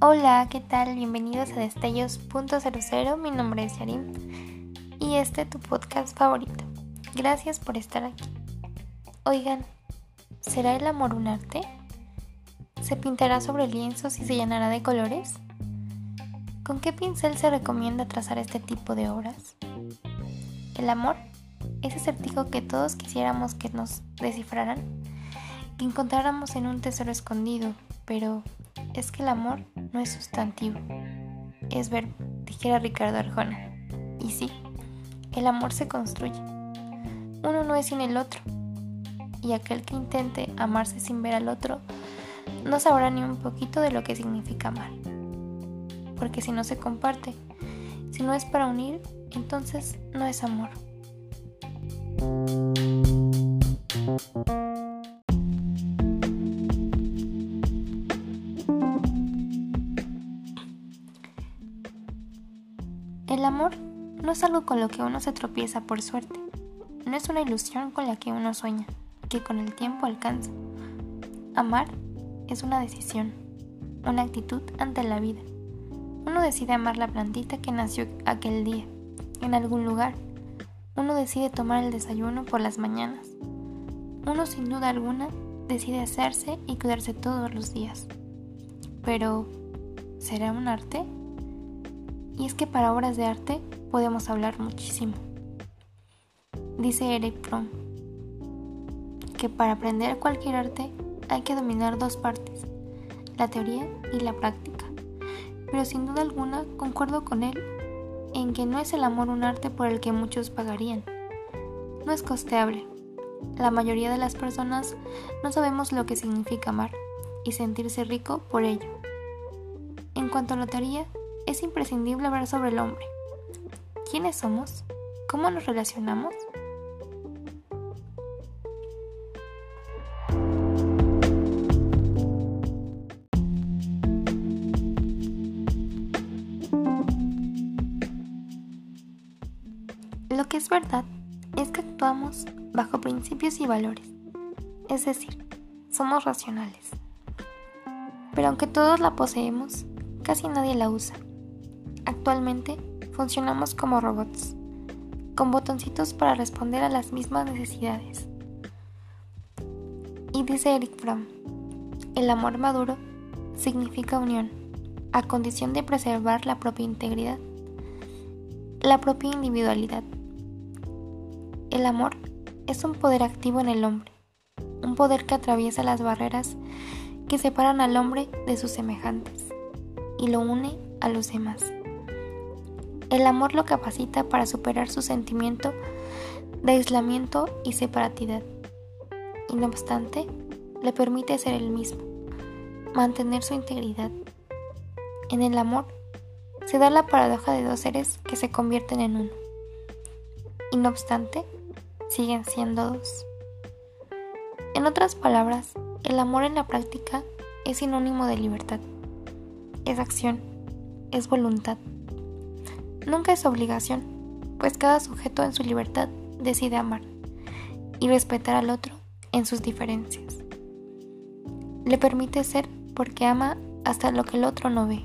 Hola, ¿qué tal? Bienvenidos a Destellos.00. Mi nombre es Yarim y este es tu podcast favorito. Gracias por estar aquí. Oigan, ¿será el amor un arte? ¿Se pintará sobre lienzos y se llenará de colores? ¿Con qué pincel se recomienda trazar este tipo de obras? El amor, ese acertijo que todos quisiéramos que nos descifraran, que encontráramos en un tesoro escondido, pero es que el amor no es sustantivo, es verbo, dijera Ricardo Arjona. Y sí, el amor se construye. Uno no es sin el otro, y aquel que intente amarse sin ver al otro no sabrá ni un poquito de lo que significa amar. Porque si no se comparte, si no es para unir, entonces no es amor. El amor no es algo con lo que uno se tropieza por suerte, no es una ilusión con la que uno sueña, que con el tiempo alcanza. Amar es una decisión, una actitud ante la vida. Uno decide amar la plantita que nació aquel día, en algún lugar. Uno decide tomar el desayuno por las mañanas. Uno sin duda alguna decide hacerse y cuidarse todos los días. Pero, ¿será un arte? Y es que para obras de arte podemos hablar muchísimo. Dice Eric Fromm que para aprender cualquier arte hay que dominar dos partes, la teoría y la práctica. Pero sin duda alguna concuerdo con él en que no es el amor un arte por el que muchos pagarían. No es costeable. La mayoría de las personas no sabemos lo que significa amar y sentirse rico por ello. En cuanto a la es imprescindible hablar sobre el hombre. ¿Quiénes somos? ¿Cómo nos relacionamos? Lo que es verdad actuamos bajo principios y valores, es decir, somos racionales. Pero aunque todos la poseemos, casi nadie la usa. Actualmente funcionamos como robots, con botoncitos para responder a las mismas necesidades. Y dice Eric Fromm, el amor maduro significa unión, a condición de preservar la propia integridad, la propia individualidad. El amor es un poder activo en el hombre, un poder que atraviesa las barreras que separan al hombre de sus semejantes y lo une a los demás. El amor lo capacita para superar su sentimiento de aislamiento y separatidad. Y no obstante, le permite ser el mismo, mantener su integridad. En el amor se da la paradoja de dos seres que se convierten en uno. Y no obstante, siguen siendo dos. En otras palabras, el amor en la práctica es sinónimo de libertad. Es acción, es voluntad. Nunca es obligación, pues cada sujeto en su libertad decide amar y respetar al otro en sus diferencias. Le permite ser porque ama hasta lo que el otro no ve.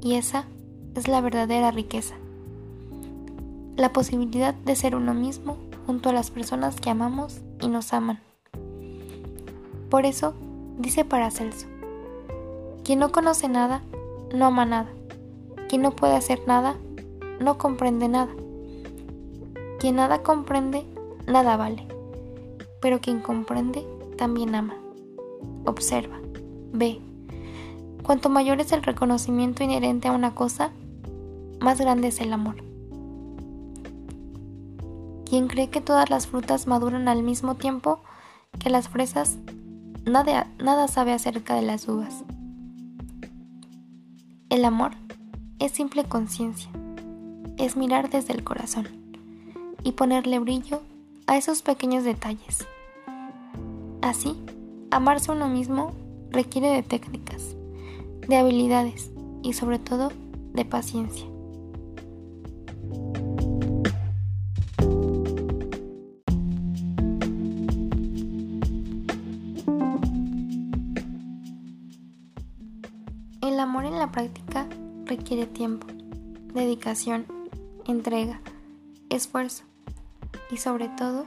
Y esa es la verdadera riqueza. La posibilidad de ser uno mismo junto a las personas que amamos y nos aman. Por eso, dice Paracelso, quien no conoce nada, no ama nada. Quien no puede hacer nada, no comprende nada. Quien nada comprende, nada vale. Pero quien comprende, también ama. Observa, ve. Cuanto mayor es el reconocimiento inherente a una cosa, más grande es el amor. Quien cree que todas las frutas maduran al mismo tiempo que las fresas, nada, nada sabe acerca de las uvas. El amor es simple conciencia, es mirar desde el corazón y ponerle brillo a esos pequeños detalles. Así, amarse uno mismo requiere de técnicas, de habilidades y sobre todo de paciencia. Amor en la práctica requiere tiempo, dedicación, entrega, esfuerzo y sobre todo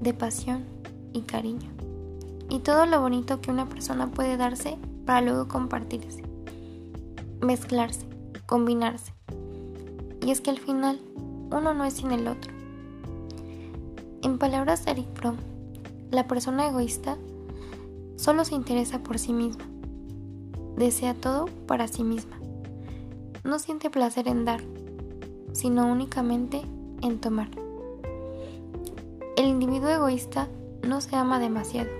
de pasión y cariño. Y todo lo bonito que una persona puede darse para luego compartirse, mezclarse, combinarse. Y es que al final uno no es sin el otro. En palabras de Eric Fromm, la persona egoísta solo se interesa por sí misma, desea todo para sí misma, no siente placer en dar, sino únicamente en tomar. El individuo egoísta no se ama demasiado,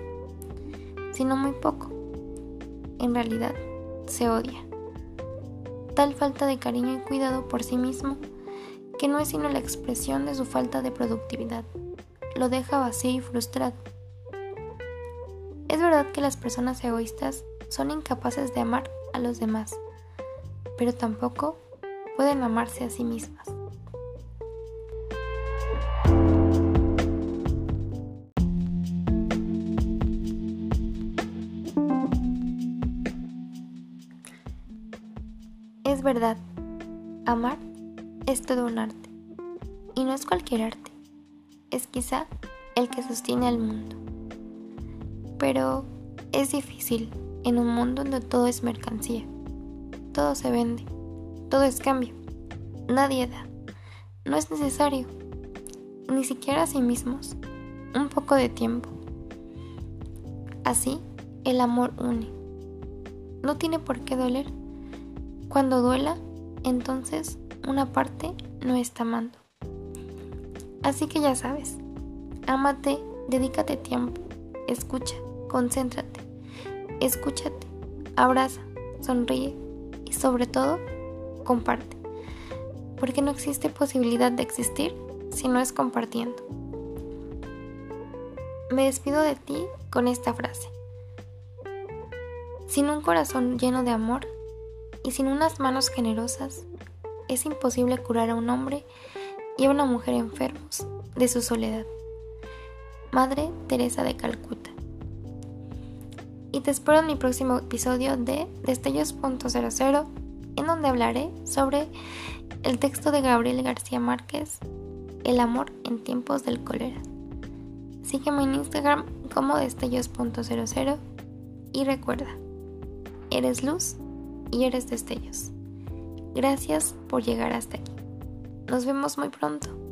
sino muy poco. En realidad, se odia. Tal falta de cariño y cuidado por sí mismo que no es sino la expresión de su falta de productividad. Lo deja vacío y frustrado. Es verdad que las personas egoístas son incapaces de amar a los demás, pero tampoco pueden amarse a sí mismas. Es verdad, amar es todo un arte. Y no es cualquier arte, es quizá el que sostiene al mundo. Pero es difícil en un mundo donde todo es mercancía. Todo se vende, todo es cambio. Nadie da. No es necesario, ni siquiera a sí mismos, un poco de tiempo. Así, el amor une. No tiene por qué doler cuando duela, entonces una parte no está amando. Así que ya sabes, ámate, dedícate tiempo, escucha, concéntrate, escúchate, abraza, sonríe y sobre todo, comparte. Porque no existe posibilidad de existir si no es compartiendo. Me despido de ti con esta frase. Sin un corazón lleno de amor, y sin unas manos generosas es imposible curar a un hombre y a una mujer enfermos de su soledad. Madre Teresa de Calcuta. Y te espero en mi próximo episodio de Destellos.00, en donde hablaré sobre el texto de Gabriel García Márquez, El amor en tiempos del cólera. Sígueme en Instagram como Destellos.00 y recuerda, eres luz y eres destellos. Gracias por llegar hasta aquí. Nos vemos muy pronto.